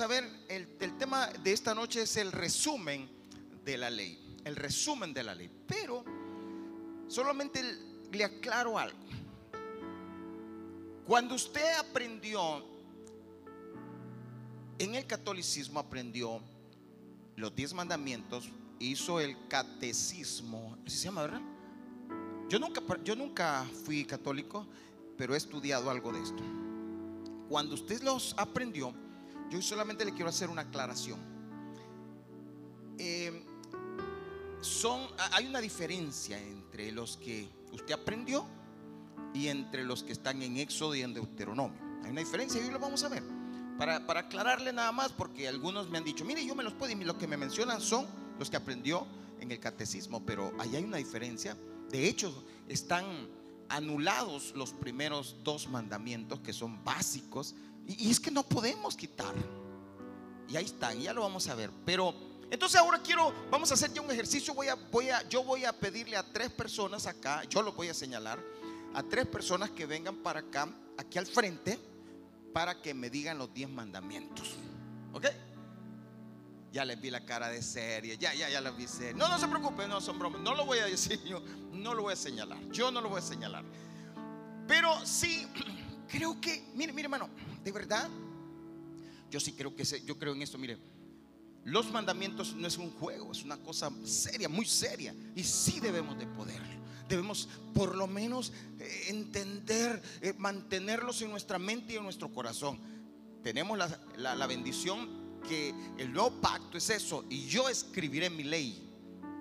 a ver, el, tema de esta noche es el resumen de la ley. El resumen de la ley. Pero solamente le aclaro algo. Cuando usted aprendió, en el catolicismo aprendió los diez mandamientos, hizo el catecismo, se llama, ¿verdad? Yo nunca, yo nunca fui católico, pero he estudiado algo de esto. Cuando usted los aprendió, yo solamente le quiero hacer una aclaración. Eh, son, hay una diferencia entre los que usted aprendió y entre los que están en Éxodo y en Deuteronomio. Hay una diferencia y hoy lo vamos a ver. Para, para aclararle nada más, porque algunos me han dicho, mire, yo me los puedo y lo que me mencionan son los que aprendió en el catecismo, pero ahí hay una diferencia. De hecho, están anulados los primeros dos mandamientos que son básicos y, es que no podemos quitar. Y ahí están, ya lo vamos a ver. Pero entonces ahora quiero, vamos a hacer ya un ejercicio. Voy a, voy a, yo voy a pedirle a tres personas acá, yo lo voy a señalar, a tres personas que vengan para acá, aquí al frente, para que me digan los diez mandamientos. ¿Ok? Ya les vi la cara de serie, ya, ya, ya les vi serie. No, no se preocupen, no son bromas. No lo voy a decir yo, no lo voy a señalar. Yo no lo voy a señalar. Pero sí, creo que, mire, mire, hermano, de verdad, yo sí creo que, yo creo en esto, mire. Los mandamientos no es un juego, es una cosa seria, muy seria. Y sí debemos de poderlo. Debemos por lo menos eh, entender, eh, mantenerlos en nuestra mente y en nuestro corazón. Tenemos la, la, bendición que el nuevo pacto es eso. Y yo escribiré mi ley.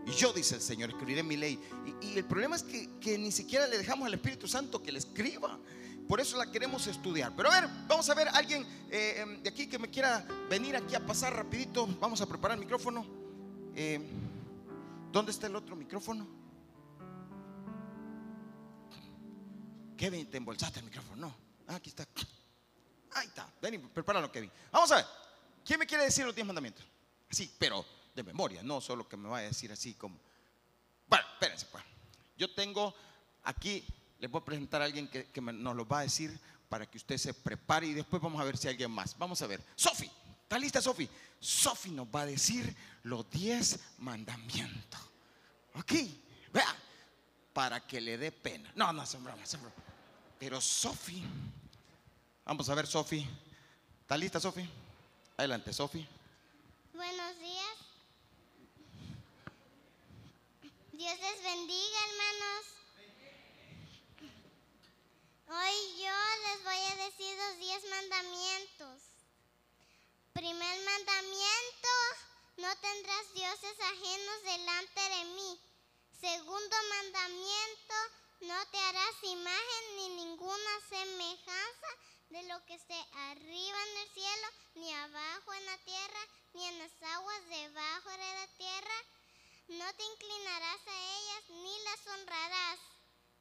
Y yo, dice el Señor, escribiré mi ley. Y, el problema es que, que, ni siquiera le dejamos al Espíritu Santo que le escriba. Por eso la queremos estudiar. Pero a ver, vamos a ver alguien eh, de aquí que me quiera venir aquí a pasar rapidito. Vamos a preparar el micrófono. Eh, ¿Dónde está el otro micrófono? Kevin, te embolsaste el micrófono. No, ah, aquí está. Ahí está. Ven prepáralo, Kevin. Vamos a ver. ¿Quién me quiere decir los diez mandamientos? Así, pero de memoria, no solo que me vaya a decir así como. Bueno, espérense, pues. Yo tengo aquí les voy a presentar a alguien que, nos lo va a decir para que usted se prepare y después vamos a ver si hay alguien más. Vamos a ver. Sofi, ¿está lista Sofi? Sofi nos va a decir los 10 mandamientos. Ok, vea, para que le dé pena. No, no, son bromas. Pero Sofi, vamos a ver Sofi. ¿Está lista Sofi? Adelante, Sofi. Buenos días. Dios les bendiga, hermanos. Hoy yo les voy a decir los diez mandamientos. Primer mandamiento, no tendrás dioses ajenos delante de mí. Segundo mandamiento, no te harás imagen ni ninguna semejanza de lo que esté arriba en el cielo, ni abajo en la tierra, ni en las aguas debajo de la tierra. No te inclinarás a ellas ni las honrarás.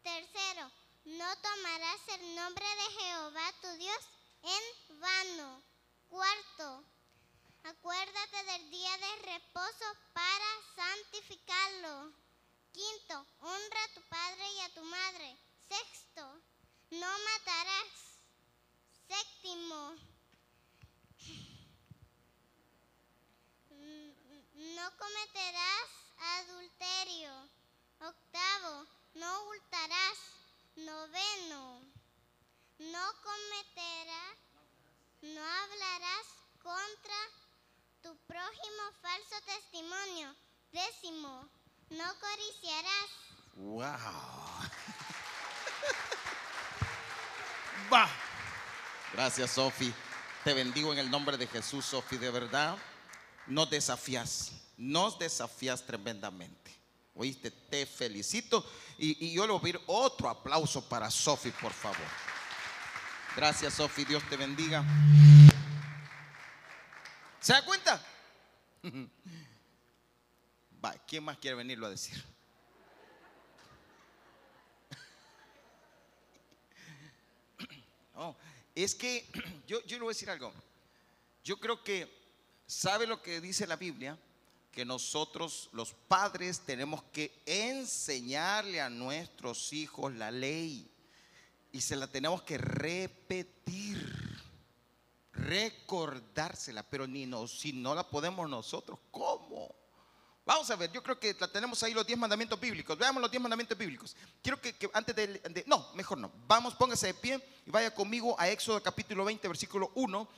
Tercero, no tomarás el nombre de Jehová tu Dios en vano. Cuarto, acuérdate del día de reposo para santificarlo. Quinto, honra a tu padre y a tu madre. Sexto, no matarás. Séptimo, no cometerás adulterio. Octavo, no hurtarás. Noveno, no cometerás, no hablarás contra tu prójimo falso testimonio. Décimo, no codiciarás. ¡Wow! Va. Gracias, Sofi. Te bendigo en el nombre de Jesús, Sofi. De verdad, nos desafías, nos desafías tremendamente. Oíste, te felicito. Y, yo le voy a pedir otro aplauso para Sofi, por favor. Gracias, Sofi. Dios te bendiga. ¿Se da cuenta? Va, ¿quién más quiere venirlo a decir? Oh, es que yo, yo le voy a decir algo. Yo creo que, ¿sabe lo que dice la Biblia? Que nosotros los padres tenemos que enseñarle a nuestros hijos la ley y se la tenemos que repetir. recordársela, pero ni nos, si no la podemos nosotros, ¿cómo? Vamos a ver, yo creo que la tenemos ahí los 10 mandamientos bíblicos. Veamos los 10 mandamientos bíblicos. Quiero que, antes de, No, mejor no. Vamos, póngase de pie y vaya conmigo a Éxodo capítulo 20, versículo 1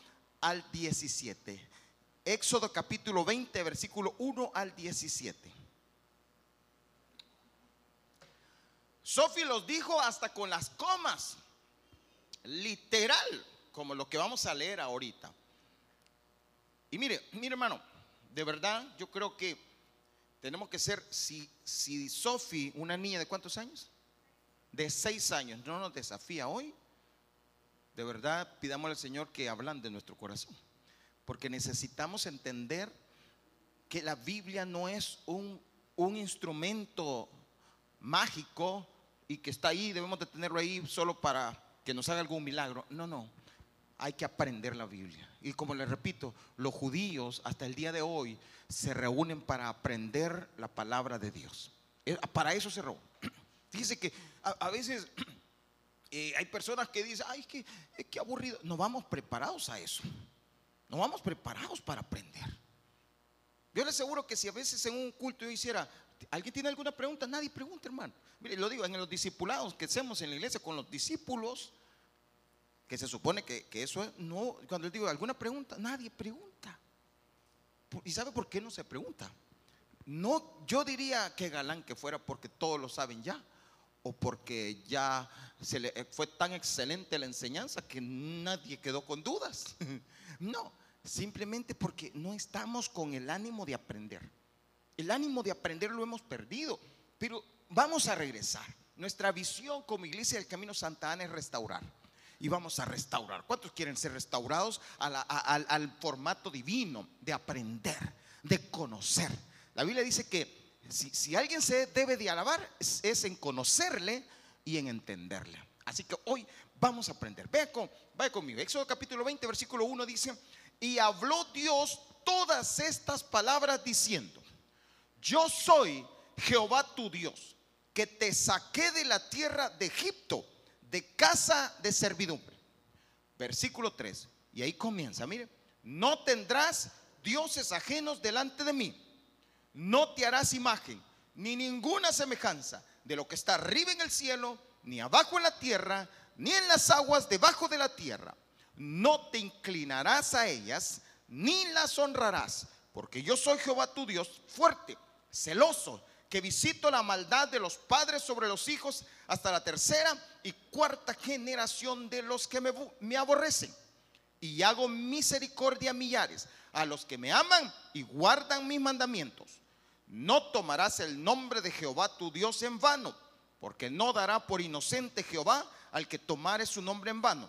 al 17. Éxodo capítulo 20, versículo 1 al 17. Sofi los dijo hasta con las comas. Literal, como lo que vamos a leer ahorita. Y mire, mire hermano, de verdad yo creo que tenemos que ser, si, si Sofi, una niña de cuántos años? De seis años, no nos desafía hoy, de verdad pidamos al Señor que hablan de nuestro corazón. Porque necesitamos entender que la Biblia no es un, un instrumento mágico y que está ahí, debemos de tenerlo ahí solo para que nos haga algún milagro. No, no, hay que aprender la Biblia. Y como les repito, los judíos hasta el día de hoy se reúnen para aprender la palabra de Dios. Eh, para eso se reúnen. Fíjese que a, veces eh, hay personas que dicen, ay, que, que aburrido. No vamos preparados a eso. No vamos preparados para aprender. Yo les aseguro que si a veces en un culto yo hiciera, ¿alguien tiene alguna pregunta? Nadie pregunta, hermano. Mire, lo digo, en los discipulados que hacemos en la iglesia con los discípulos, que se supone que, eso es, no, cuando digo alguna pregunta, nadie pregunta. ¿Y sabe por qué no se pregunta? No, yo diría que galán que fuera porque todos lo saben ya, o porque ya se le, fue tan excelente la enseñanza que nadie quedó con dudas. No, simplemente porque no estamos con el ánimo de aprender. El ánimo de aprender lo hemos perdido, pero vamos a regresar. Nuestra visión como iglesia del Camino Santa Ana es restaurar y vamos a restaurar. ¿Cuántos quieren ser restaurados al, formato divino de aprender, de conocer? La Biblia dice que si, alguien se debe de alabar es, en conocerle y en entenderle. Así que hoy vamos a aprender. Vaya, con, vaya conmigo. Éxodo capítulo 20, versículo 1 dice, y habló Dios todas estas palabras diciendo, yo soy Jehová tu Dios, que te saqué de la tierra de Egipto de casa de servidumbre. Versículo 3. Y ahí comienza, mire, no tendrás dioses ajenos delante de mí. No te harás imagen, ni ninguna semejanza de lo que está arriba en el cielo, ni abajo en la tierra, ni en las aguas debajo de la tierra. No te inclinarás a ellas, ni las honrarás, porque yo soy Jehová tu Dios, fuerte, celoso, que visito la maldad de los padres sobre los hijos hasta la tercera y cuarta generación de los que me, aborrecen. Y hago misericordia a millares, a los que me aman y guardan mis mandamientos. No tomarás el nombre de Jehová tu Dios en vano, porque no dará por inocente Jehová al que tomare su nombre en vano.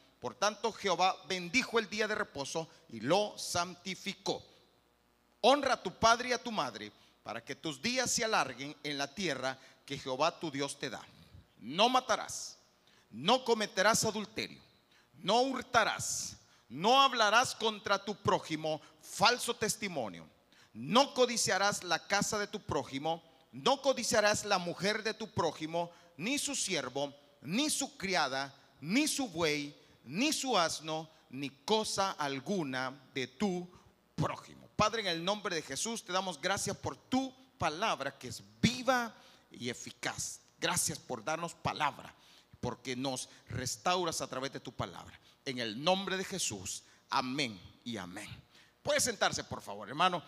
Por tanto, Jehová bendijo el día de reposo y lo santificó. Honra a tu padre y a tu madre para que tus días se alarguen en la tierra que Jehová tu Dios te da. No matarás, no cometerás adulterio, no hurtarás, no hablarás contra tu prójimo falso testimonio, no codiciarás la casa de tu prójimo, no codiciarás la mujer de tu prójimo, ni su siervo, ni su criada, ni su buey, ni su asno, ni cosa alguna de tu prójimo. Padre, en el nombre de Jesús te damos gracias por tu palabra que es viva y eficaz. Gracias por darnos palabra, porque nos restauras a través de tu palabra. En el nombre de Jesús, amén y amén. Puede sentarse, por favor, hermano.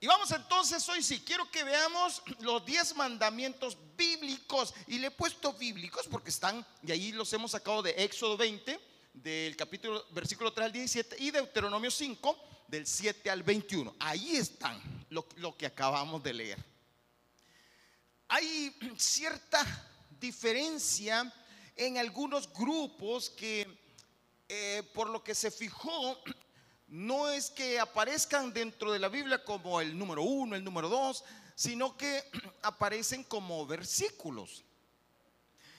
Y vamos entonces hoy sí, quiero que veamos los 10 mandamientos bíblicos. Y le he puesto bíblicos porque están, y ahí los hemos sacado de Éxodo 20, del capítulo, versículo 3 al 17, y Deuteronomio 5 del 7 al 21. Ahí están lo, que acabamos de leer. Hay cierta diferencia en algunos grupos que eh, por lo que se fijó no es que aparezcan dentro de la Biblia como el número uno, el número dos, sino que aparecen como versículos.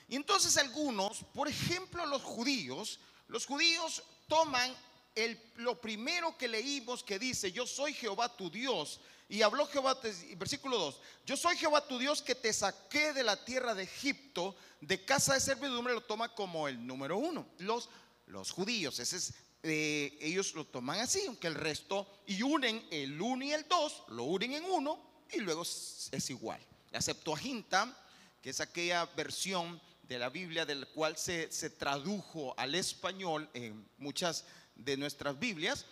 Y entonces algunos, por ejemplo los judíos, los judíos toman el, lo primero que leímos que dice, yo soy Jehová tu Dios. Y habló Jehová, versículo 2, yo soy Jehová tu Dios que te saqué de la tierra de Egipto, de casa de servidumbre, lo toma como el número uno. Los, los judíos, ese es, eh, ellos lo toman así, aunque el resto, y unen el uno y el dos, lo unen en uno, y luego es, igual. La Septuaginta, que es aquella versión de la Biblia del cual se, se tradujo al español en muchas de nuestras Biblias,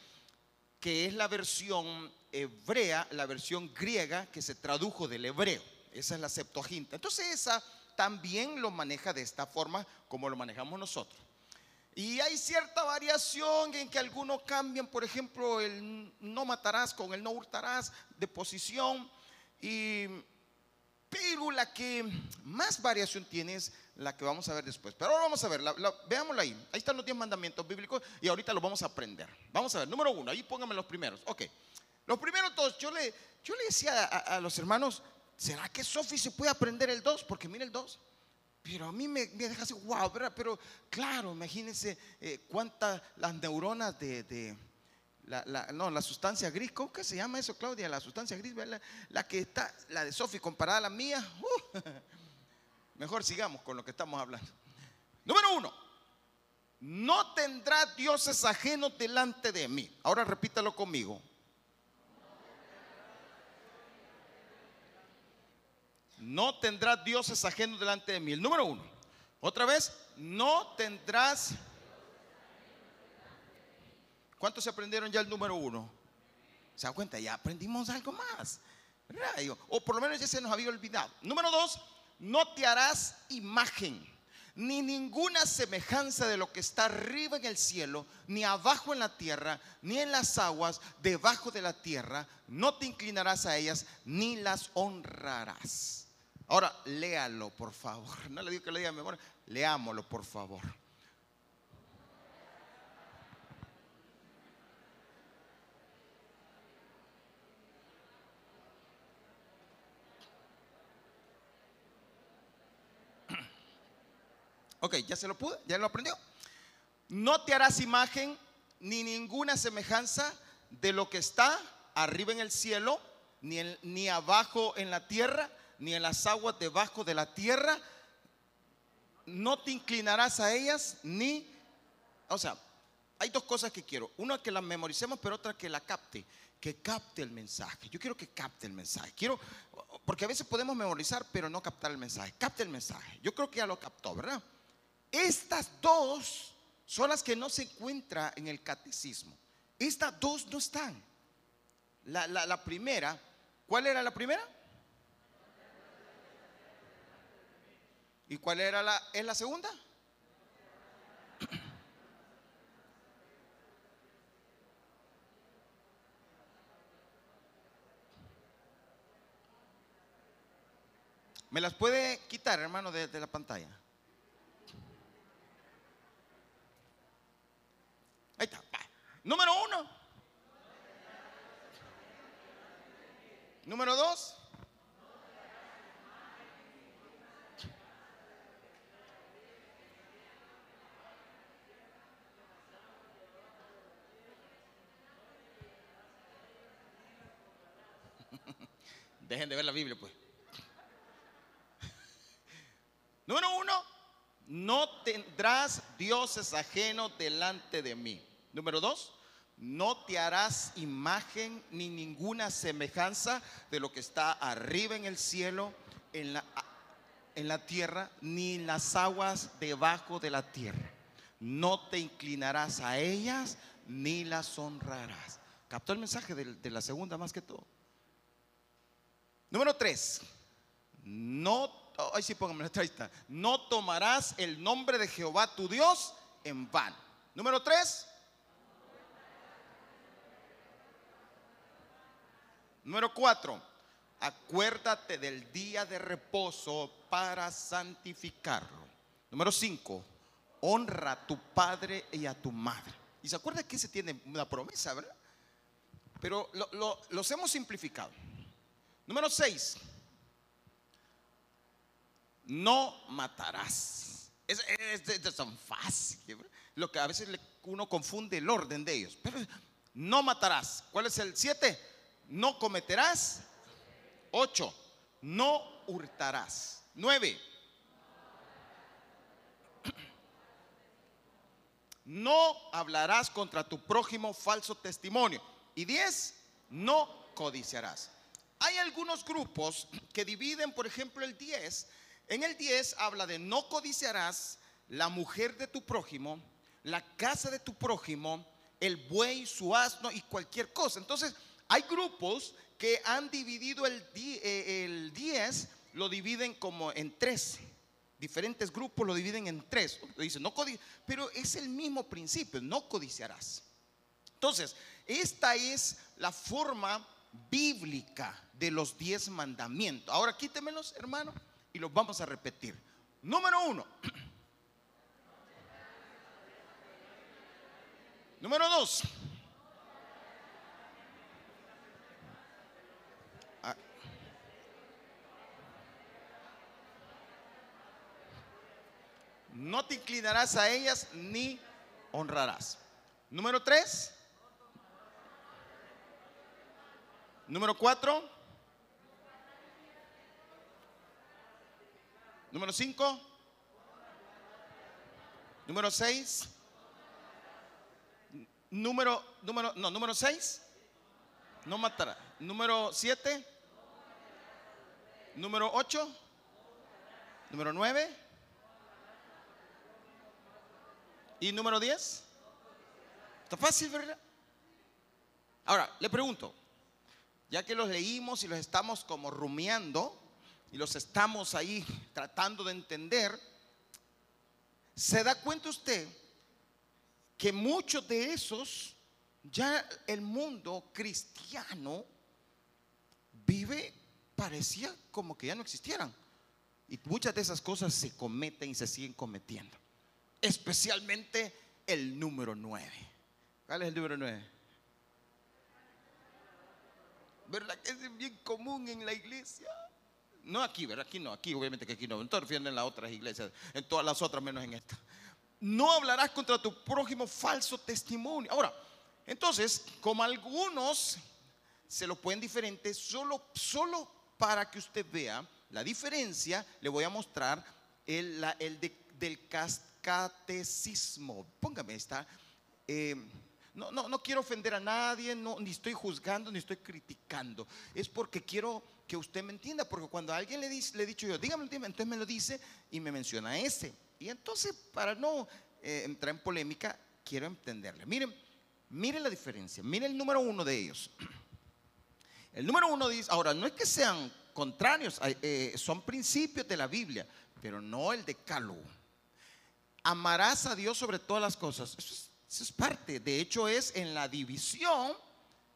que es la versión hebrea, la versión griega que se tradujo del hebreo. Esa es la Septuaginta. Entonces esa también lo maneja de esta forma como lo manejamos nosotros. Y hay cierta variación en que algunos cambian, por ejemplo, el no matarás con el no hurtarás de posición. Y, pero la que más variación tiene es la que vamos a ver después. Pero ahora vamos a ver, veámosla ahí. Ahí están los 10 mandamientos bíblicos y ahorita los vamos a aprender. Vamos a ver, número uno, ahí pónganme los primeros. Ok, los primeros dos, yo le, yo le decía a, los hermanos, ¿será que Sofi se puede aprender el 2? Porque mire el 2. Pero a mí me, deja así, wow, ¿verdad? Pero claro, imagínense eh, cuántas las neuronas de, la, no, la sustancia gris, ¿cómo que se llama eso, Claudia? La sustancia gris, ¿verdad? La, que está, la de Sofi comparada a la mía. Uh, Mejor sigamos con lo que estamos hablando. Número uno, no tendrá dioses ajenos delante de mí. Ahora repítalo conmigo. No tendrás dioses ajenos delante de mí. El número uno. Otra vez, no tendrás. ¿Cuántos se aprendieron ya el número uno? ¿Se da cuenta? Ya aprendimos algo más. O por lo menos ya se nos había olvidado. Número dos, no te harás imagen ni ninguna semejanza de lo que está arriba en el cielo, ni abajo en la tierra, ni en las aguas debajo de la tierra. No te inclinarás a ellas, ni las honrarás. Ahora, léalo, por favor. No le digo que le diga memoria, leámoslo, por favor. Ok, ya se lo pude, ya lo aprendió. No te harás imagen ni ninguna semejanza de lo que está arriba en el cielo, ni, ni abajo en la tierra, ni en las aguas debajo de la tierra. No te inclinarás a ellas, ni... O sea, hay dos cosas que quiero. Una que la memoricemos, pero otra que la capte. Que capte el mensaje. Yo quiero que capte el mensaje. Quiero, porque a veces podemos memorizar, pero no captar el mensaje. Capte el mensaje. Yo creo que ya lo captó, ¿verdad? Estas dos son las que no se encuentran en el catecismo. Estas dos no están. La, primera, ¿cuál era la primera? ¿Y cuál era la, es la segunda? ¿Me las puede quitar, hermano, de la pantalla? Ahí está. Número uno. Número dos. Dejen de ver la Biblia, pues. Número uno, no tendrás dioses ajenos delante de mí. Número dos, no te harás imagen ni ninguna semejanza de lo que está arriba en el cielo, en la, en la tierra, ni en las aguas debajo de la tierra. No te inclinarás a ellas ni las honrarás. ¿Captó el mensaje de, de la segunda más que todo? Número tres, no Ay, sí, póngame No tomarás el nombre de Jehová tu Dios en vano. Número tres. Número cuatro. Acuérdate del día de reposo para santificarlo. Número cinco. Honra a tu padre y a tu madre. Y se acuerda que se tiene una promesa, ¿verdad? Pero los hemos simplificado. Número 6. No matarás. Es, tan fácil. Lo que a veces uno confunde el orden de ellos. Pero no matarás. ¿Cuál es el 7? No cometerás. 8. No hurtarás. 9 no hablarás contra tu prójimo falso testimonio. Y 10, no codiciarás. Hay algunos grupos que dividen, por ejemplo, el 10. En el 10 habla de no codiciarás la mujer de tu prójimo, la casa de tu prójimo, el buey, su asno y cualquier cosa. Entonces, hay grupos que han dividido el 10, eh, lo dividen como en 13 diferentes grupos lo dividen en tres. Dice, no pero es el mismo principio, no codiciarás. Entonces, esta es la forma bíblica de los diez mandamientos. Ahora quítemelos, hermano, y los vamos a repetir. Número uno. Número dos. no te inclinarás a ellas ni honrarás. Número tres. Número cuatro. Número cinco. Número seis. Número, número, no, número seis. No matará. Número siete. Número ocho. Número nueve. ¿Y número 10? Está fácil, ¿verdad? Ahora, le pregunto, ya que los leímos y los estamos como rumiando y los estamos ahí tratando de entender, ¿se da cuenta usted que muchos de esos ya el mundo cristiano vive, parecía como que ya no existieran? Y muchas de esas cosas se cometen y se siguen cometiendo especialmente el número 9. ¿Cuál es el número 9? ¿Verdad que es bien común en la iglesia? No aquí, ¿verdad? Aquí no, aquí obviamente que aquí no. Entonces refiriendo en las otras iglesias, en todas las otras menos en esta. No hablarás contra tu prójimo falso testimonio. Ahora, entonces, como algunos se lo pueden diferente, solo, solo para que usted vea la diferencia, le voy a mostrar el, el del cast catecismo. Póngame esta. Eh, no, no, no quiero ofender a nadie, ni estoy juzgando, ni estoy criticando. Es porque quiero que usted me entienda, porque cuando alguien le, dice, le he dicho yo, dígame, entonces me lo dice y me menciona ese. Y entonces, para no eh, entrar en polémica, quiero entenderle. Miren, miren la diferencia, miren el número uno de ellos. El número uno dice, ahora, no es que sean contrarios, eh, son principios de la Biblia, pero no el decálogo amarás a Dios sobre todas las cosas. Eso es, parte. De hecho, es en la división,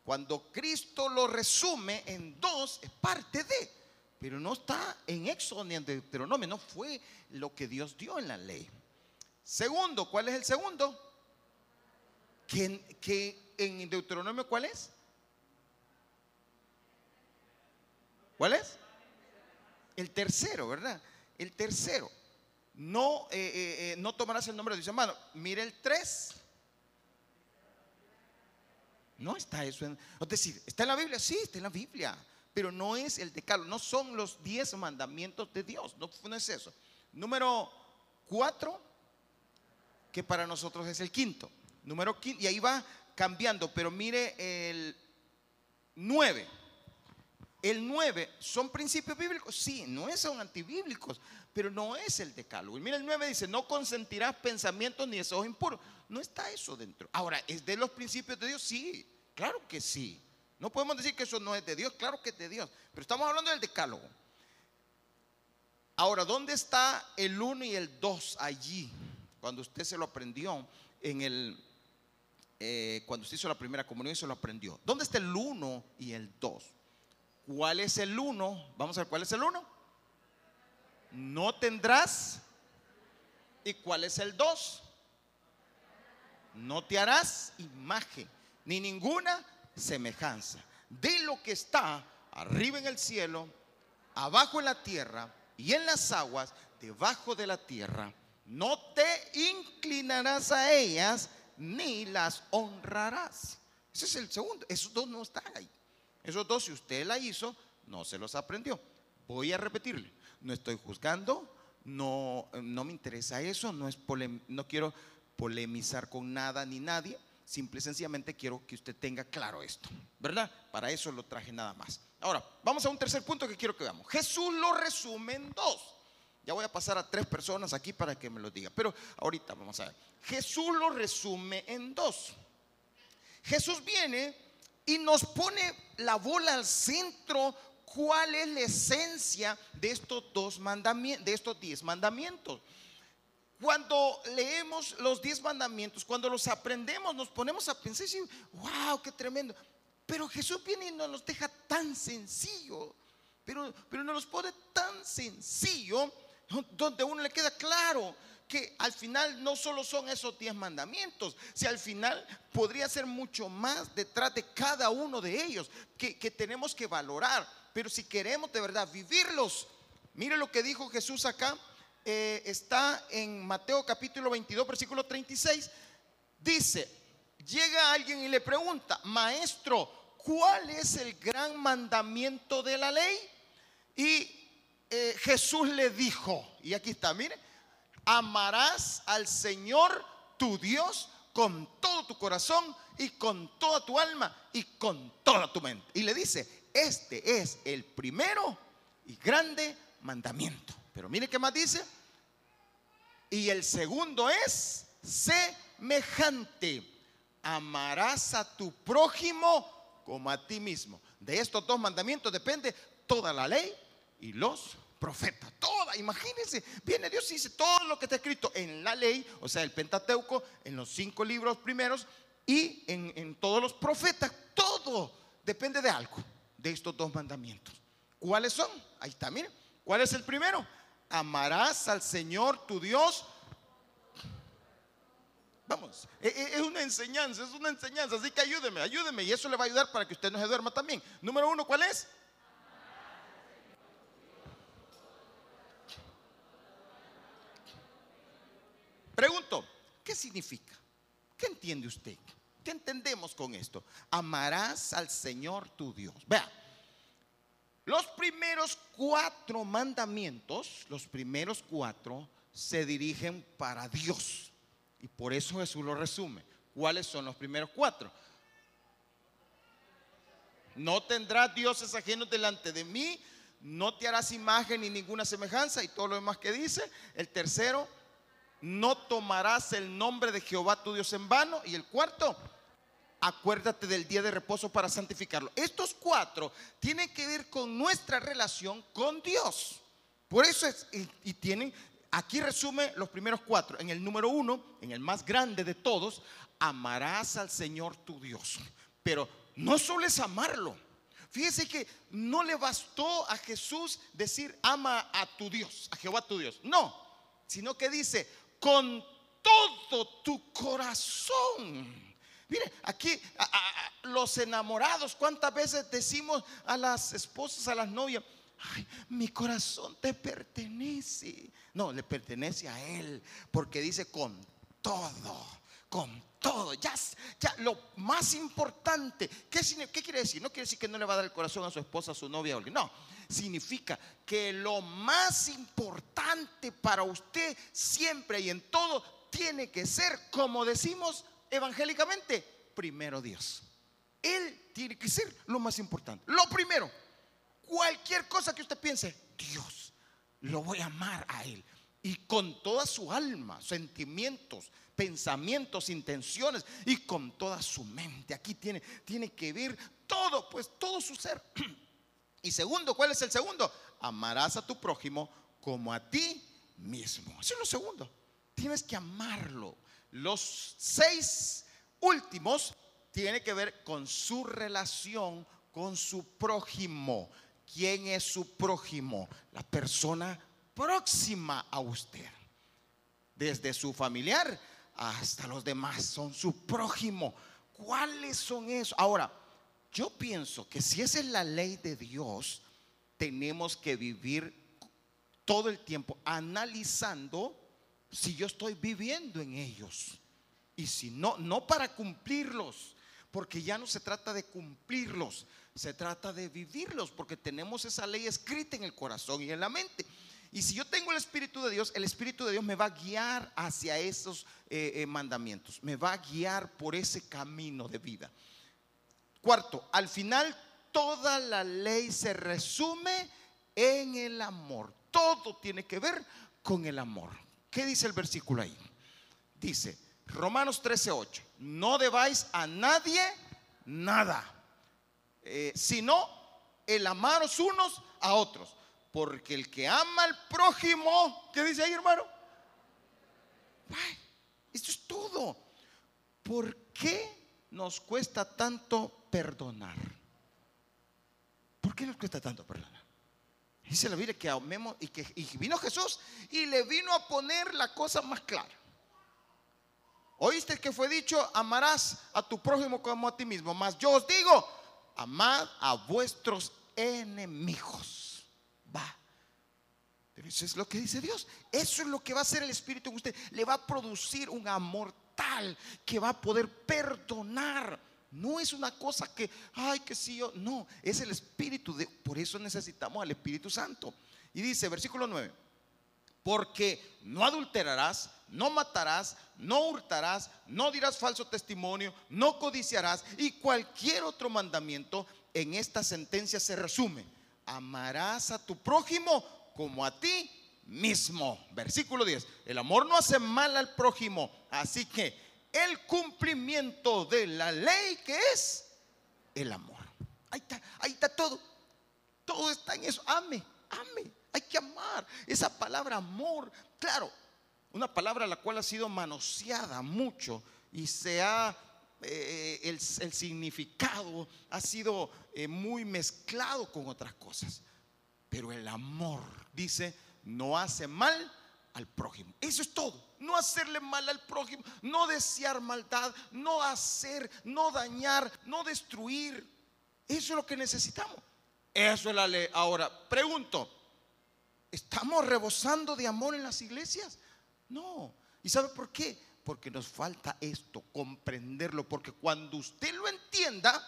cuando Cristo lo resume en dos, es parte de. Pero no está en Éxodo ni en Deuteronomio, no fue lo que Dios dio en la ley. Segundo, ¿cuál es el segundo? Que, en Deuteronomio, ¿cuál es? ¿Cuál es? El tercero, ¿verdad? El tercero no, eh, eh, eh, no tomarás el nombre de Dios hermano. Mire el 3. No está eso en. Es decir, ¿está en la Biblia? Sí, está en la Biblia. Pero no es el decálogo, no son los 10 mandamientos de Dios. No, no es eso. Número 4, que para nosotros es el quinto. Número quinto, y ahí va cambiando, pero mire el 9. El 9, ¿son principios bíblicos? Sí, no son antibíblicos, pero no es el decálogo. Y mira el 9 dice, no consentirás pensamientos ni deseos impuros. No está eso dentro. Ahora, ¿es de los principios de Dios? Sí, claro que sí. No podemos decir que eso no es de Dios, claro que es de Dios. Pero estamos hablando del decálogo. Ahora, ¿dónde está el 1 y el 2 allí? Cuando usted se lo aprendió en el, eh, cuando usted hizo la primera comunión se lo aprendió. ¿Dónde está el 1 y el 2? ¿Cuál es el 1? Vamos a ver, ¿cuál es el 1? no tendrás. ¿Y cuál es el dos? no te harás imagen ni ninguna semejanza de lo que está arriba en el cielo, abajo en la tierra y en las aguas debajo de la tierra. No te inclinarás a ellas ni las honrarás. Ese es el segundo. Esos dos no están ahí. Esos dos, si usted la hizo, no se los aprendió. Voy a repetirle. No estoy juzgando, no, no me interesa eso, no, es no quiero polemizar con nada ni nadie. Simple y sencillamente quiero que usted tenga claro esto, ¿verdad? Para eso lo traje nada más. Ahora, vamos a un tercer punto que quiero que veamos. Jesús lo resume en dos. Ya voy a pasar a tres personas aquí para que me lo diga, pero ahorita vamos a ver. Jesús lo resume en dos. Jesús viene y nos pone la bola al centro. ¿Cuál es la esencia de estos dos mandamientos, de estos diez mandamientos? Cuando leemos los diez mandamientos, cuando los aprendemos, nos ponemos a pensar y wow, qué tremendo. Pero Jesús viene y nos los deja tan sencillo, pero, pero nos los pone tan sencillo, donde uno le queda claro que al final no solo son esos diez mandamientos, si al final podría ser mucho más detrás de cada uno de ellos que, tenemos que valorar. Pero si queremos de verdad vivirlos, mire lo que dijo Jesús acá eh, está en Mateo capítulo 22, versículo 36. Dice, llega alguien y le pregunta, maestro, ¿cuál es el gran mandamiento de la ley? Y eh, Jesús le dijo, y aquí está, mire, amarás al Señor tu Dios con todo tu corazón y con toda tu alma y con toda tu mente. Y le dice, este es el primero y grande mandamiento. Pero mire qué más dice. Y el segundo es semejante. Amarás a tu prójimo como a ti mismo. De estos dos mandamientos depende toda la ley y los profetas. Toda, imagínense. Viene Dios y dice todo lo que está escrito en la ley, o sea, el Pentateuco, en los cinco libros primeros y en, en todos los profetas. Todo depende de algo, de estos dos mandamientos. ¿Cuáles son? Ahí está, miren. ¿Cuál es el primero? amarás al Señor tu Dios. Vamos, e, e, es una enseñanza, es una enseñanza, así que ayúdeme, ayúdeme y eso le va a ayudar para que usted no se duerma también. Número uno, ¿cuál es? Pregunto, ¿qué significa? ¿Qué entiende usted? ¿Qué entendemos con esto? Amarás al Señor tu Dios. Vea, los primeros cuatro mandamientos, los primeros cuatro, se dirigen para Dios. Y por eso Jesús lo resume. ¿Cuáles son los primeros cuatro? No tendrás dioses ajenos delante de mí, no te harás imagen ni ninguna semejanza y todo lo demás que dice. El tercero, no tomarás el nombre de Jehová tu Dios en vano. Y el cuarto, acuérdate del día de reposo para santificarlo. Estos cuatro tienen que ver con nuestra relación con Dios. Por eso es, y, tienen, aquí resume los primeros cuatro. En el número uno, en el más grande de todos, amarás al Señor tu Dios. Pero no solo es amarlo. Fíjese que no le bastó a Jesús decir ama a tu Dios, a Jehová tu Dios. No, sino que dice con todo tu corazón Mire, aquí los enamorados, ¿cuántas veces decimos a las esposas, a las novias? Ay, mi corazón te pertenece. No, le pertenece a Él, porque dice con todo, con todo. Ya, ya lo más importante. ¿qué, ¿Qué quiere decir? No quiere decir que no le va a dar el corazón a su esposa, a su novia o alguien. No, significa que lo más importante para usted siempre y en todo tiene que ser, como decimos, evangélicamente, primero Dios. Él tiene que ser lo más importante. Lo primero, cualquier cosa que usted piense, Dios, lo voy a amar a Él. Y con toda su alma, sentimientos, pensamientos, intenciones y con toda su mente. Aquí tiene, tiene que ver todo, pues todo su ser. Y segundo, ¿cuál es el segundo? Amarás a tu prójimo como a ti mismo. Eso es lo segundo. Tienes que amarlo. Los seis últimos tienen que ver con su relación con su prójimo. ¿Quién es su prójimo? La persona próxima a usted. Desde su familiar hasta los demás, son su prójimo. ¿Cuáles son esos? Ahora, yo pienso que si esa es la ley de Dios, tenemos que vivir todo el tiempo analizando si yo estoy viviendo en ellos. Y si no, no para cumplirlos, porque ya no se trata de cumplirlos, se trata de vivirlos, porque tenemos esa ley escrita en el corazón y en la mente. Y si yo tengo el Espíritu de Dios, el Espíritu de Dios me va a guiar hacia esos eh, eh, mandamientos, me va a guiar por ese camino de vida. Cuarto, al final toda la ley se resume en el amor. Todo tiene que ver con el amor. ¿Qué dice el versículo ahí? Dice, Romanos 13:8, no debáis a nadie nada, eh, sino el amaros unos a otros. Porque el que ama al prójimo, ¿qué dice ahí, hermano? esto es todo. ¿Por qué nos cuesta tanto perdonar? ¿Por qué nos cuesta tanto perdonar? Dice la Biblia que amemos y que y vino Jesús y le vino a poner la cosa más clara. Oíste que fue dicho, amarás a tu prójimo como a ti mismo. Mas yo os digo, amad a vuestros enemigos. Va. Pero eso es lo que dice Dios. Eso es lo que va a hacer el Espíritu en usted. Le va a producir un amor tal que va a poder perdonar. No es una cosa que, ay, que sí, yo. No, es el Espíritu. De, por eso necesitamos al Espíritu Santo. Y dice, versículo 9 porque no adulterarás, no matarás, no hurtarás, no dirás falso testimonio, no codiciarás y cualquier otro mandamiento en esta sentencia se resume. Amarás a tu prójimo como a ti mismo. Versículo 10. El amor no hace mal al prójimo, así que el cumplimiento de la ley que es el amor. Ahí está, ahí está todo. Todo está en eso. Ame, ame. Hay que amar. Esa palabra amor, claro, una palabra la cual ha sido manoseada mucho y se ha, eh, el, significado ha sido eh, muy mezclado con otras cosas. Pero el amor, dice, no hace mal al prójimo. Eso es todo. No hacerle mal al prójimo, no desear maldad, no hacer, no dañar, no destruir. Eso es lo que necesitamos. Eso es la ley. Ahora, pregunto, ¿Estamos rebosando de amor en las iglesias? No. ¿Y sabe por qué? Porque nos falta esto, comprenderlo. Porque cuando usted lo entienda,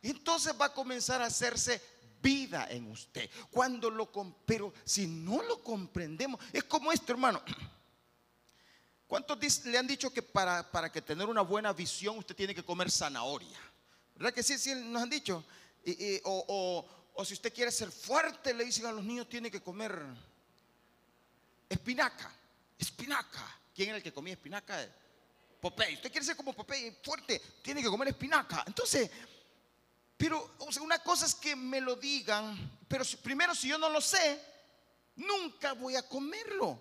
entonces va a comenzar a hacerse vida en usted. Cuando lo pero si no lo comprendemos, es como esto, hermano. ¿Cuántos le han dicho que para, para que tener una buena visión usted tiene que comer zanahoria? ¿Verdad que sí? Sí, nos han dicho. o o si usted quiere ser fuerte, le dicen a los niños, tiene que comer espinaca. Espinaca. ¿Quién era el que comía espinaca? Popeye. Usted quiere ser como Popeye, fuerte, tiene que comer espinaca. Entonces, pero una cosa es que me lo digan, pero primero si yo no lo sé, nunca voy a comerlo.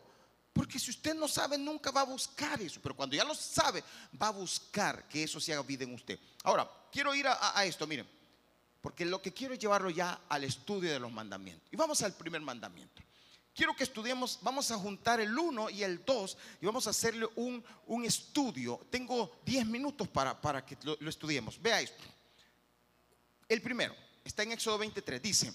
Porque si usted no sabe, nunca va a buscar eso. Pero cuando ya lo sabe, va a buscar que eso se haga vida en usted. Ahora, quiero ir a, esto, miren. Porque lo que quiero es llevarlo ya al estudio de los mandamientos. Y vamos al primer mandamiento. Quiero que estudiemos, vamos a juntar el 1 y el 2 y vamos a hacerle un, un estudio. Tengo 10 minutos para, para que lo, lo estudiemos. Vea esto. El primero está en Éxodo 23. Dice,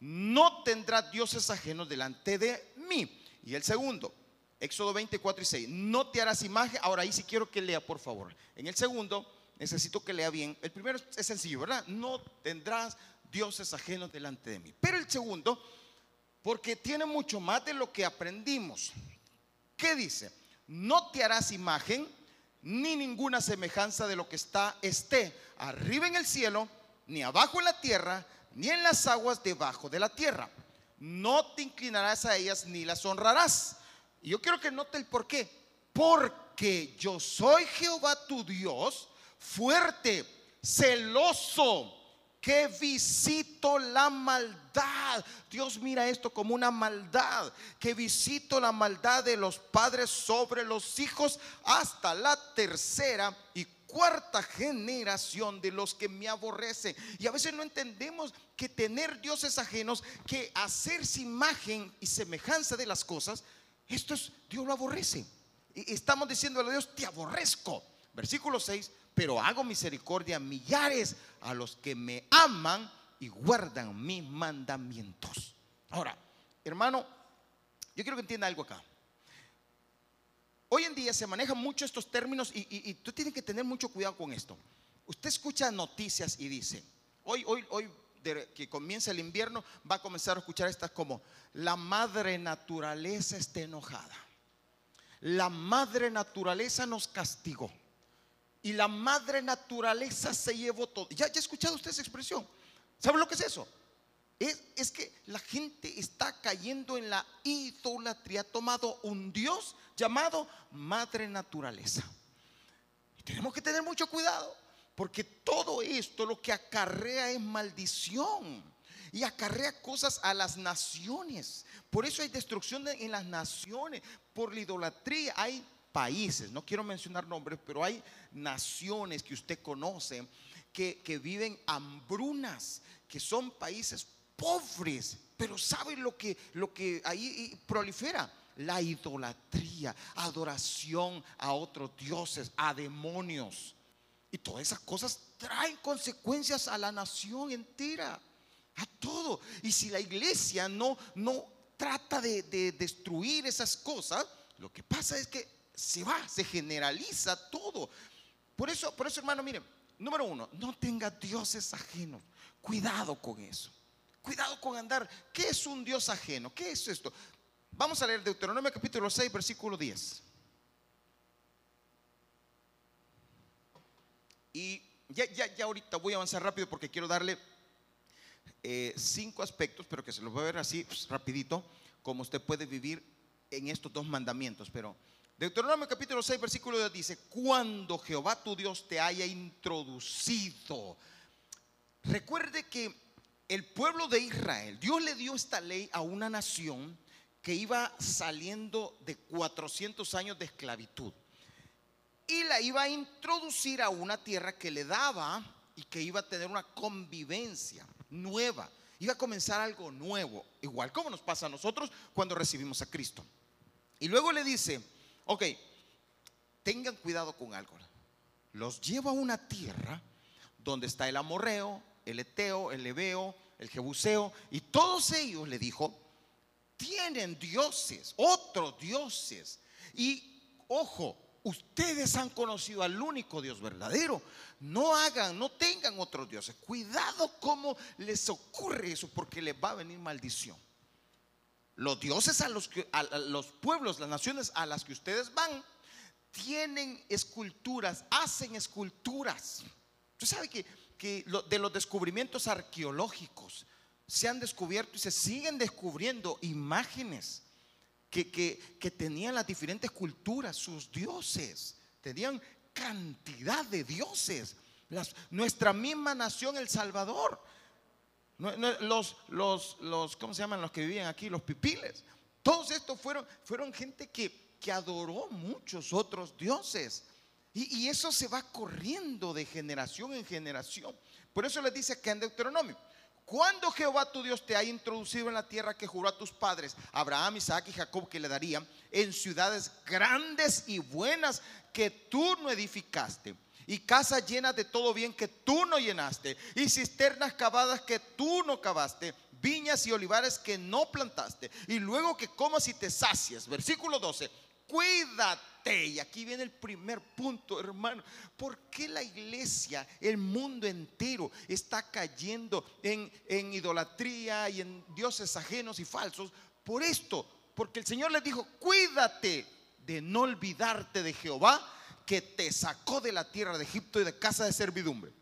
no tendrá dioses ajenos delante de mí. Y el segundo, Éxodo 24 y 6, no te harás imagen. Ahora ahí sí quiero que lea, por favor. En el segundo, necesito que lea bien. El primero es sencillo, ¿verdad? No tendrás dioses ajenos delante de mí. Pero el segundo, porque tiene mucho más de lo que aprendimos. ¿Qué dice? No te harás imagen ni ninguna semejanza de lo que está esté arriba en el cielo, ni abajo en la tierra, ni en las aguas debajo de la tierra. No te inclinarás a ellas ni las honrarás. Y yo quiero que note el por qué. Porque yo soy Jehová tu Dios, fuerte, celoso, que visito la maldad. Dios mira esto como una maldad, que visito la maldad de los padres sobre los hijos hasta la tercera y cuarta generación de los que me aborrecen. Y a veces no entendemos que tener dioses ajenos, que hacerse imagen y semejanza de las cosas, esto es, Dios lo aborrece. Y estamos diciéndole a Dios, te aborrezco. Versículo 6, pero hago misericordia a millares a los que me aman y guardan mis mandamientos. Ahora, hermano, yo quiero que entienda algo acá. Hoy en día se manejan mucho estos términos y, tú tienes que tener mucho cuidado con esto. Usted escucha noticias y dice, hoy, hoy, hoy que comienza el invierno, va a comenzar a escuchar estas como, la madre naturaleza está enojada. La madre naturaleza nos castigó. Y la madre naturaleza se llevó todo. ¿Ya, ya ha escuchado usted esa expresión? ¿Sabe lo que es eso? Es, que la gente está cayendo en la idolatría, ha tomado un Dios llamado madre naturaleza. Y tenemos que tener mucho cuidado, porque todo esto lo que acarrea es maldición y acarrea cosas a las naciones. Por eso hay destrucción en las naciones, por la idolatría. Hay países, no quiero mencionar nombres, pero hay naciones que usted conoce que, que viven hambrunas, que son países pobres, pero ¿saben lo que, lo que ahí prolifera? La idolatría, adoración a otros dioses, a demonios. Y todas esas cosas traen consecuencias a la nación entera, a todo. Y si la iglesia no, no trata de, de destruir esas cosas, lo que pasa es que se va, se generaliza todo. Por eso, por eso, hermano, miren, número uno, no tenga dioses ajenos. Cuidado con eso. Cuidado con andar. ¿Qué es un Dios ajeno? ¿Qué es esto? Vamos a leer Deuteronomio capítulo 6, versículo 10. Y ya, ya, ya ahorita voy a avanzar rápido porque quiero darle eh, cinco aspectos, pero que se los voy a ver así pues, rapidito, como usted puede vivir en estos dos mandamientos. Pero Deuteronomio capítulo 6, versículo 10 dice, cuando Jehová tu Dios te haya introducido. Recuerde que el pueblo de Israel, Dios le dio esta ley a una nación que iba saliendo de 400 años de esclavitud y la iba a introducir a una tierra que le daba y que iba a tener una convivencia nueva. Iba a comenzar algo nuevo, igual como nos pasa a nosotros cuando recibimos a Cristo. Y luego le dice, ok, tengan cuidado con algo. Los lleva a una tierra donde está el amorreo, el Eteo, el Ebeo, el Jebuseo, y todos ellos le dijo, tienen dioses, otros dioses. Y ojo, ustedes han conocido al único Dios verdadero. No hagan, no tengan otros dioses. Cuidado cómo les ocurre eso, porque les va a venir maldición. Los dioses a los, que, a los pueblos, las naciones a las que ustedes van, tienen esculturas, hacen esculturas. Usted sabe que que de los descubrimientos arqueológicos se han descubierto y se siguen descubriendo imágenes que, que, tenían las diferentes culturas, sus dioses, tenían cantidad de dioses. nuestra misma nación, El Salvador, los, los, los, ¿cómo se llaman los que vivían aquí? Los pipiles. Todos estos fueron, fueron gente que, que adoró muchos otros dioses. Y, eso se va corriendo de generación en generación. Por eso les dice que en Deuteronomio, cuando Jehová tu Dios te ha introducido en la tierra que juró a tus padres, Abraham, Isaac y Jacob, que le darían, en ciudades grandes y buenas que tú no edificaste, y casas llenas de todo bien que tú no llenaste, y cisternas cavadas que tú no cavaste, viñas y olivares que no plantaste, y luego que comas y te sacias. Versículo 12, cuídate y aquí viene el primer punto, hermano. ¿Por qué la iglesia, el mundo entero, está cayendo en, idolatría y en dioses ajenos y falsos? Por esto, porque el Señor les dijo, cuídate de no olvidarte de Jehová que te sacó de la tierra de Egipto y de casa de servidumbre.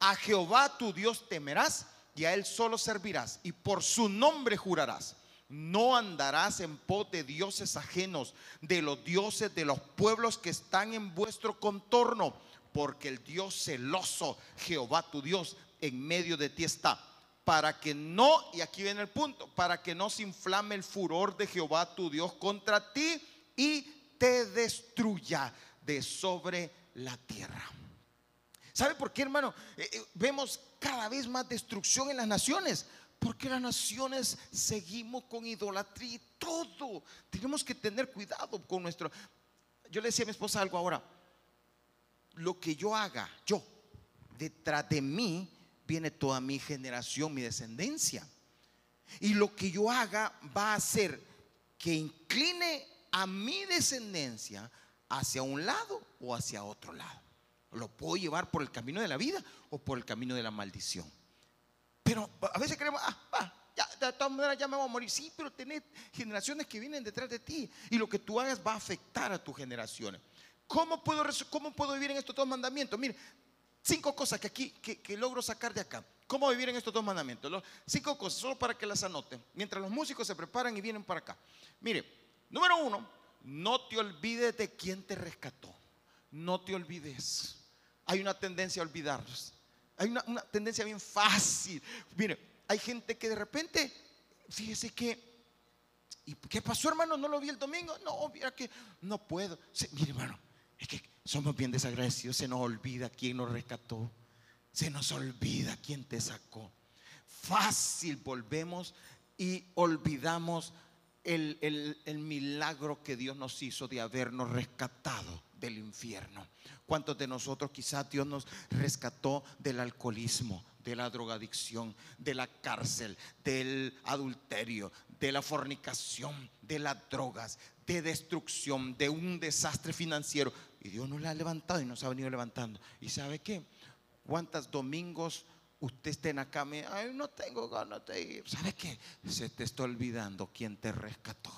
A Jehová tu Dios temerás y a Él solo servirás y por su nombre jurarás. No andarás en pos de dioses ajenos, de los dioses de los pueblos que están en vuestro contorno, porque el Dios celoso, Jehová tu Dios, en medio de ti está. Para que no, y aquí viene el punto, para que no se inflame el furor de Jehová tu Dios contra ti y te destruya de sobre la tierra. ¿Sabe por qué, hermano? Eh, eh, vemos cada vez más destrucción en las naciones porque las naciones seguimos con idolatría y todo. Tenemos que tener cuidado con nuestro... yo le decía a mi esposa algo ahora. Lo que yo haga, yo, detrás de mí viene toda mi generación, mi descendencia. Y lo que yo haga va a hacer que incline a mi descendencia hacia un lado o hacia otro lado. Lo puedo llevar por el camino de la vida o por el camino de la maldición. Pero a veces creemos, ah, ya, de todas maneras ya me voy a morir. Sí, pero tenés generaciones que vienen detrás de ti y lo que tú hagas va a afectar a tus generaciones. ¿Cómo puedo, cómo puedo vivir en estos dos mandamientos? Mire, cinco cosas que aquí que, logro sacar de acá. ¿Cómo vivir en estos dos mandamientos? cinco cosas, solo para que las anoten. Mientras los músicos se preparan y vienen para acá. Mire, número uno, no te olvides de quién te rescató. No te olvides. Hay una tendencia a olvidarlos. Hay una, tendencia bien fácil. Mire, hay gente que de repente, fíjese que, ¿y qué pasó hermano? ¿No lo vi el domingo? No, mira que no puedo. mire hermano, es que somos bien desagradecidos. Se nos olvida quién nos rescató. Se nos olvida quién te sacó. Fácil volvemos y olvidamos el, el, milagro que Dios nos hizo de habernos rescatado del infierno. ¿Cuántos de nosotros quizás Dios nos rescató del alcoholismo, de la drogadicción, de la cárcel, del adulterio, de la fornicación, de las drogas, de destrucción, de un desastre financiero? Y Dios nos la ha levantado y nos ha venido levantando. ¿Y sabe qué? ¿Cuántos domingos usted esté en acá? Me, Ay, no tengo ganas de ir. ¿Sabe qué? Se te está olvidando quién te rescató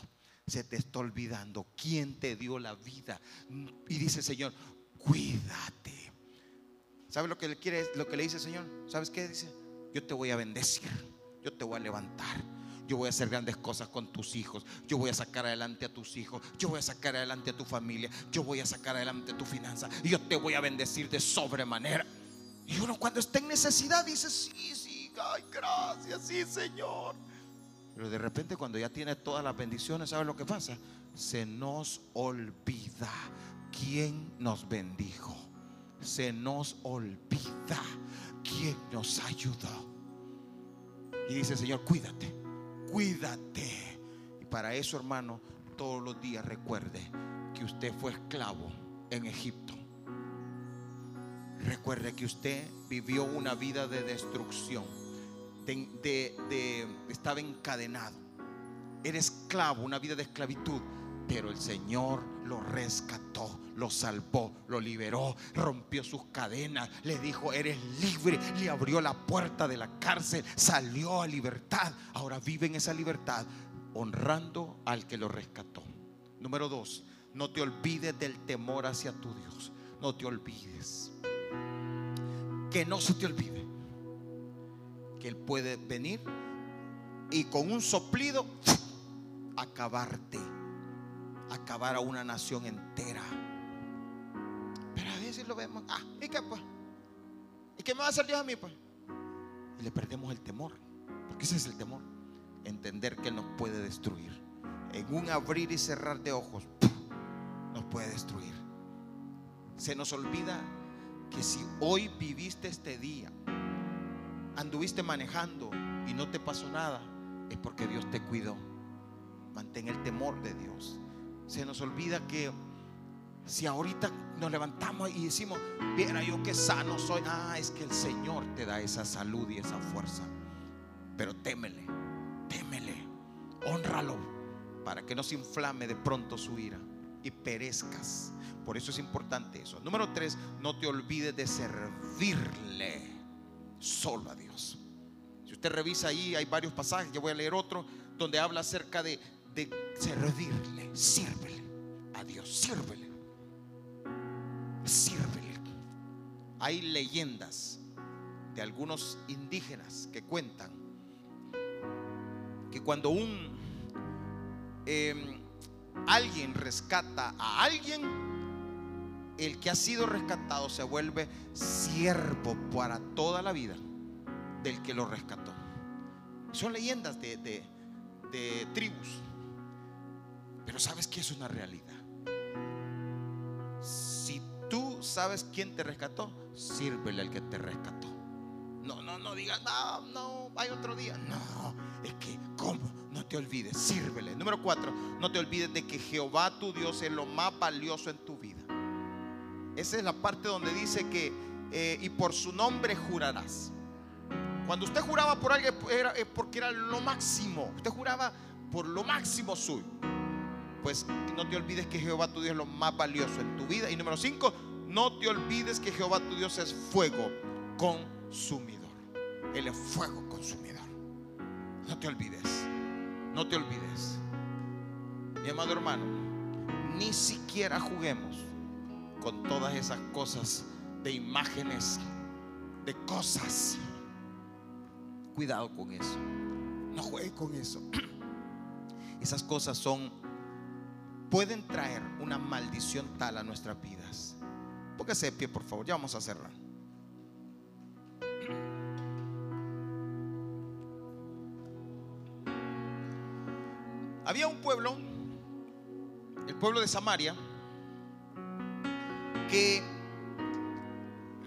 se te está olvidando quién te dio la vida. Y dice Señor, cuídate. ¿Sabes lo que le quiere, lo que le dice el Señor? ¿Sabes qué dice? Yo te voy a bendecir, yo te voy a levantar. Yo voy a hacer grandes cosas con tus hijos. Yo voy a sacar adelante a tus hijos. Yo voy a sacar adelante a tu familia. Yo voy a sacar adelante a tu finanza. Yo te voy a bendecir de sobremanera. Y uno cuando está en necesidad dice, sí, sí, ay, gracias, sí, Señor. Pero de repente cuando ya tiene todas las bendiciones, ¿sabe lo que pasa? Se nos olvida quién nos bendijo. Se nos olvida quién nos ayudó. Y dice Señor, cuídate, cuídate. Y para eso, hermano, todos los días recuerde que usted fue esclavo en Egipto. Recuerde que usted vivió una vida de destrucción de, estaba encadenado. Era esclavo, una vida de esclavitud. Pero el Señor lo rescató, lo salvó, lo liberó, rompió sus cadenas, le dijo, eres libre, le abrió la puerta de la cárcel, salió a libertad. Ahora vive en esa libertad, honrando al que lo rescató. Número dos, no te olvides del temor hacia tu Dios. No te olvides. Que no se te olvide que Él puede venir y con un soplido acabarte, acabar a una nación entera. Pero a veces lo vemos, ah, ¿y qué pues? ¿Y qué me va a hacer Dios a mí pues? Y le perdemos el temor, porque ese es el temor, entender que Él nos puede destruir. En un abrir y cerrar de ojos, nos puede destruir. Se nos olvida que si hoy viviste este día anduviste manejando y no te pasó nada, es porque Dios te cuidó. Mantén el temor de Dios. Se nos olvida que si ahorita nos levantamos y decimos, viera yo que sano soy, ah, es que el Señor te da esa salud y esa fuerza. Pero témele, témele, honralo para que no se inflame de pronto su ira y perezcas. Por eso es importante eso. Número tres, no te olvides de servirle solo a Dios. Si usted revisa ahí, hay varios pasajes, yo voy a leer otro, donde habla acerca de, servirle, sírvele a Dios, sírvele, sírvele. Hay leyendas de algunos indígenas que cuentan que cuando un em, alguien rescata a alguien, el que ha sido rescatado se vuelve siervo para toda la vida del que lo rescató. Son leyendas de, de, tribus. Pero sabes que es una realidad. Si tú sabes quién te rescató, sírvele al que te rescató. No, no, no digas, no, no, hay otro día. No, es que, ¿cómo? No te olvides, sírvele. Número cuatro, no te olvides de que Jehová tu Dios es lo más valioso en tu vida. Esa es la parte donde dice que, eh, y por su nombre jurarás. Cuando usted juraba por alguien era porque era lo máximo. Usted juraba por lo máximo suyo. Pues no te olvides que Jehová tu Dios es lo más valioso en tu vida. Y número cinco, no te olvides que Jehová tu Dios es fuego consumidor. Él es fuego consumidor. No te olvides. No te olvides. Mi amado hermano, ni siquiera juguemos con todas esas cosas de imágenes, de cosas. Cuidado con eso. No juegue con eso. Esas cosas son, pueden traer una maldición tal a nuestras vidas. Póngase de pie, por favor. Ya vamos a cerrar. Había un pueblo, el pueblo de Samaria, que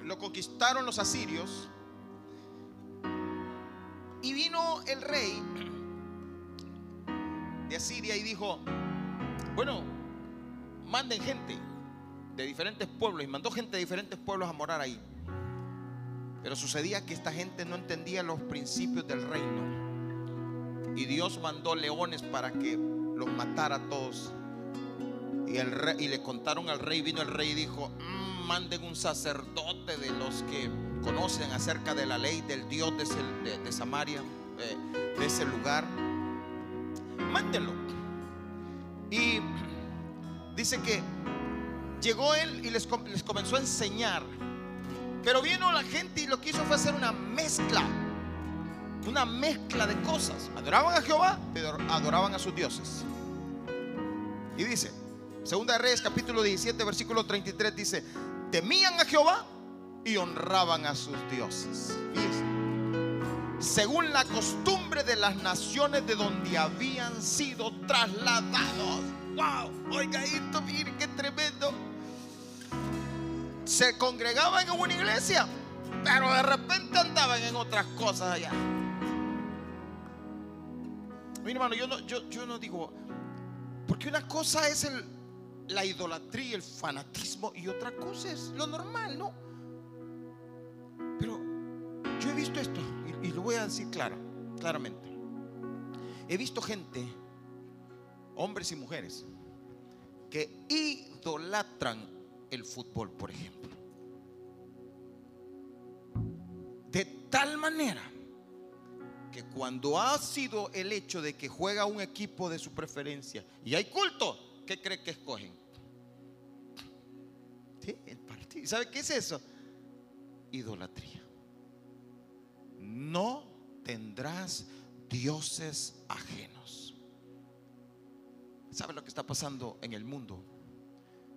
lo conquistaron los asirios y vino el rey de Asiria y dijo, bueno, manden gente de diferentes pueblos y mandó gente de diferentes pueblos a morar ahí. Pero sucedía que esta gente no entendía los principios del reino. Y Dios mandó leones para que los matara a todos. Y, le contaron al rey, vino el rey y dijo, mm, manden un sacerdote de los que conocen acerca de la ley del Dios de, Samaria, de ese lugar. Mándenlo. Y dice que llegó él y les, les comenzó a enseñar. Pero vino la gente y lo que hizo fue hacer una mezcla una mezcla de cosas. Adoraban a Jehová, pero adoraban a sus dioses. Y dice, Segunda Reyes capítulo 17, versículo 33 dice, temían a Jehová y honraban a sus dioses. según la costumbre de las naciones de donde habían sido trasladados. Wow, oiga esto, mire qué tremendo. Se congregaban en una iglesia, pero de repente andaban en otras cosas allá. Mi hermano, yo no, yo, yo no digo, porque una cosa es el, la idolatría, el fanatismo, y otra cosa es lo normal, ¿no? Pero yo he visto esto, y, lo voy a decir claro, claramente. He visto gente, hombres y mujeres, que idolatran el fútbol, por ejemplo. De tal manera que cuando ha sido el hecho de que juega un equipo de su preferencia y hay culto, ¿qué cree que escogen? Sí, el partido. ¿Sabe qué es eso? Idolatría. No tendrás dioses ajenos. ¿Sabe lo que está pasando en el mundo?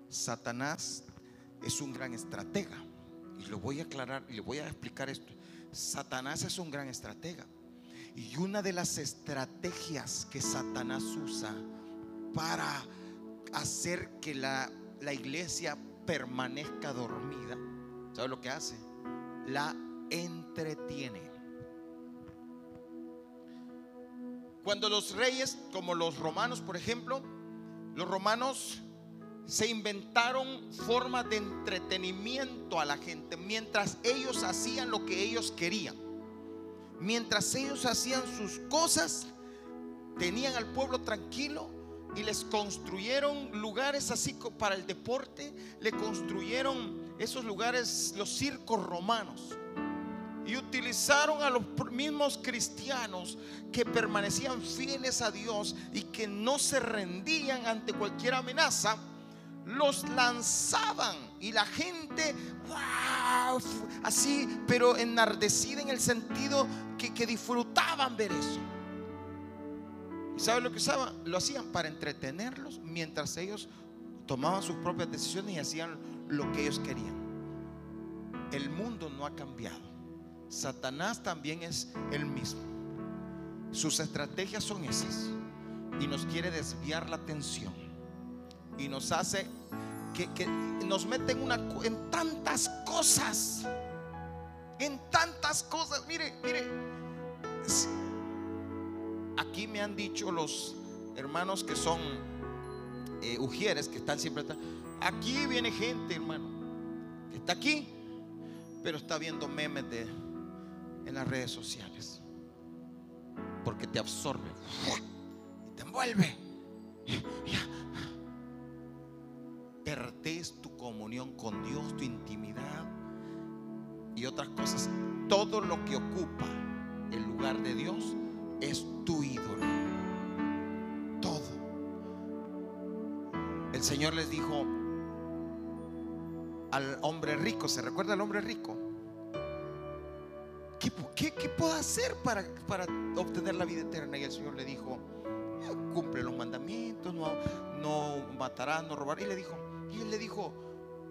Satanás es un gran estratega. Y lo voy a aclarar y le voy a explicar esto. Satanás es un gran estratega. Y una de las estrategias que Satanás usa para hacer que la, iglesia permanezca dormida, ¿sabe lo que hace? La entretiene. Cuando los reyes, como los romanos, por ejemplo, los romanos se inventaron formas de entretenimiento a la gente mientras ellos hacían lo que ellos querían mientras ellos hacían sus cosas, tenían al pueblo tranquilo y les construyeron lugares así para el deporte, le construyeron esos lugares, los circos romanos. Y utilizaron a los mismos cristianos que permanecían fieles a Dios y que no se rendían ante cualquier amenaza los lanzaban y la gente, así, pero enardecida en el sentido que, disfrutaban ver eso. ¿Y saben lo que usaban? Lo hacían para entretenerlos mientras ellos tomaban sus propias decisiones y hacían lo que ellos querían. El mundo no ha cambiado. Satanás también es el mismo. Sus estrategias son esas. Y nos quiere desviar la atención y nos hace que, nos mete en, una, en tantas cosas. En tantas cosas. Mire, mire. Aquí me han dicho los hermanos que son eh, ujieres, que están siempre atrás. Aquí viene gente, hermano, que está aquí, pero está viendo memes de, en las redes sociales. Porque te absorbe y te envuelve. Perdés tu comunión con Dios, tu intimidad y otras cosas. Todo lo que ocupa el lugar de Dios es tu ídolo. Todo. El Señor les dijo al hombre rico, ¿se recuerda al hombre rico? ¿Qué, qué, puedo hacer para, para, obtener la vida eterna? Y el Señor le dijo, cumple los mandamientos, no, no matarás, no robarás. Y le dijo, y él le dijo,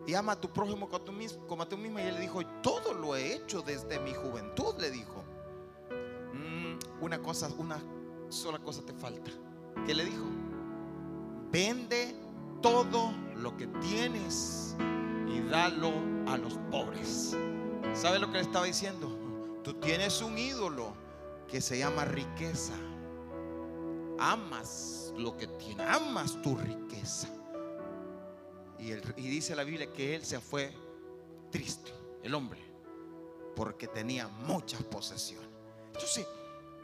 y ama a tu prójimo como a, tú mismo, como a mismo. Y él le dijo, todo lo he hecho desde mi juventud, le dijo. Una cosa, una sola cosa te falta. ¿Qué le dijo? Vende todo lo que tienes y dalo a los pobres. ¿Sabe lo que le estaba diciendo? Tú tienes un ídolo que se llama riqueza. Amas lo que tienes, amas tu riqueza. Y, y dice la Biblia que él se fue triste, el hombre, porque tenía muchas posesiones. Entonces,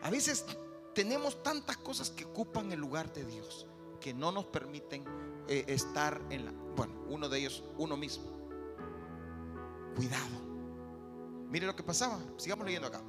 a veces tenemos tantas cosas que ocupan el lugar de Dios, que no nos permiten eh, estar en la... Bueno, uno de ellos, uno mismo. Cuidado. Mire lo que pasaba. Sigamos leyendo acá.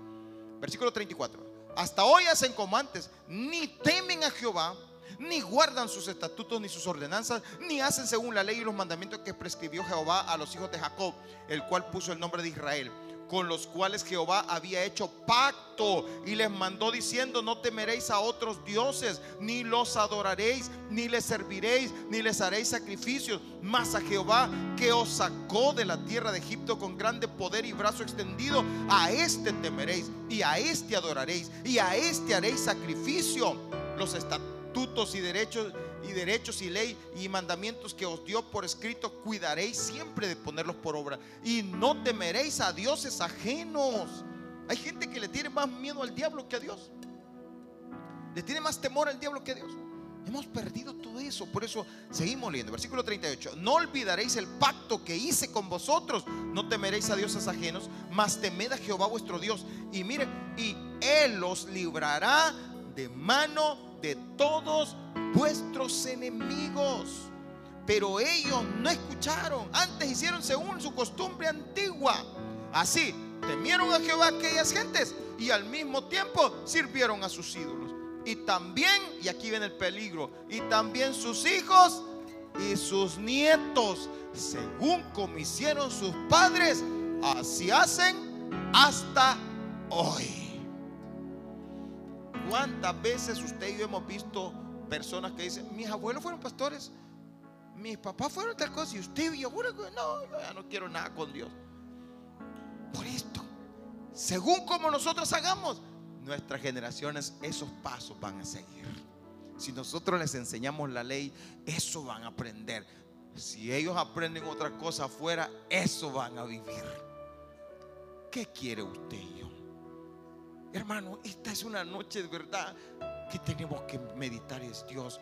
Versículo 34. Hasta hoy hacen como antes, ni temen a Jehová, ni guardan sus estatutos ni sus ordenanzas, ni hacen según la ley y los mandamientos que prescribió Jehová a los hijos de Jacob, el cual puso el nombre de Israel con los cuales Jehová había hecho pacto y les mandó diciendo, no temeréis a otros dioses, ni los adoraréis, ni les serviréis, ni les haréis sacrificios, mas a Jehová que os sacó de la tierra de Egipto con grande poder y brazo extendido, a este temeréis y a este adoraréis y a este haréis sacrificio. Los estatutos y derechos y derechos y ley y mandamientos que os dio por escrito, cuidaréis siempre de ponerlos por obra. Y no temeréis a dioses ajenos. Hay gente que le tiene más miedo al diablo que a Dios. Le tiene más temor al diablo que a Dios. Hemos perdido todo eso. Por eso seguimos leyendo. Versículo 38. No olvidaréis el pacto que hice con vosotros. No temeréis a dioses ajenos, mas temed a Jehová vuestro Dios. Y mire, y Él os librará de mano de todos vuestros enemigos. Pero ellos no escucharon. Antes hicieron según su costumbre antigua. Así, temieron a Jehová aquellas gentes y al mismo tiempo sirvieron a sus ídolos. Y también, y aquí viene el peligro, y también sus hijos y sus nietos, según como hicieron sus padres, así hacen hasta hoy. ¿Cuántas veces usted y yo hemos visto personas que dicen, mis abuelos fueron pastores, mis papás fueron tal cosa, y usted y yo, no, yo ya no quiero nada con Dios. Por esto, según como nosotros hagamos, nuestras generaciones esos pasos van a seguir. Si nosotros les enseñamos la ley, eso van a aprender. Si ellos aprenden otra cosa afuera, eso van a vivir. ¿Qué quiere usted y yo? Hermano, esta es una noche de verdad que tenemos que meditar es Dios,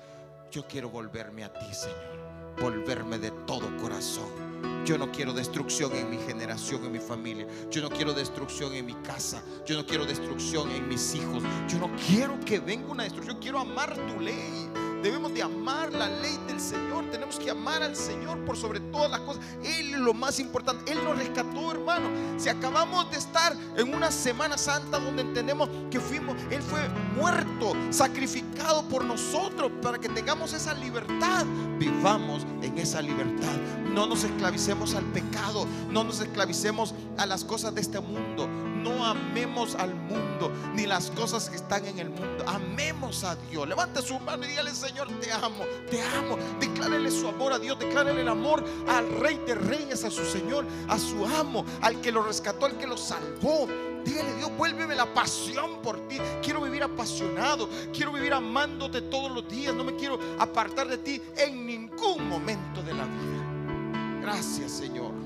yo quiero volverme a ti, Señor. Volverme de todo corazón. Yo no quiero destrucción en mi generación, en mi familia. Yo no quiero destrucción en mi casa. Yo no quiero destrucción en mis hijos. Yo no quiero que venga una destrucción. Quiero amar tu ley. Debemos de amar la ley del Señor. Tenemos que amar al Señor por sobre todas las cosas. Él es lo más importante. Él nos rescató, hermano. Si acabamos de estar en una Semana Santa donde entendemos que fuimos, Él fue muerto, sacrificado por nosotros para que tengamos esa libertad. Vivamos en esa libertad. No nos esclavicemos al pecado. No nos esclavicemos a las cosas de este mundo no amemos al mundo ni las cosas que están en el mundo. Amemos a Dios. Levante su mano y dígale, Señor, te amo, te amo. Declárele su amor a Dios, declárele el amor al Rey de Reyes, a su Señor, a su amo, al que lo rescató, al que lo salvó. Dígale, Dios, vuélveme la pasión por ti. Quiero vivir apasionado. Quiero vivir amándote todos los días. No me quiero apartar de ti en ningún momento de la vida. Gracias, Señor.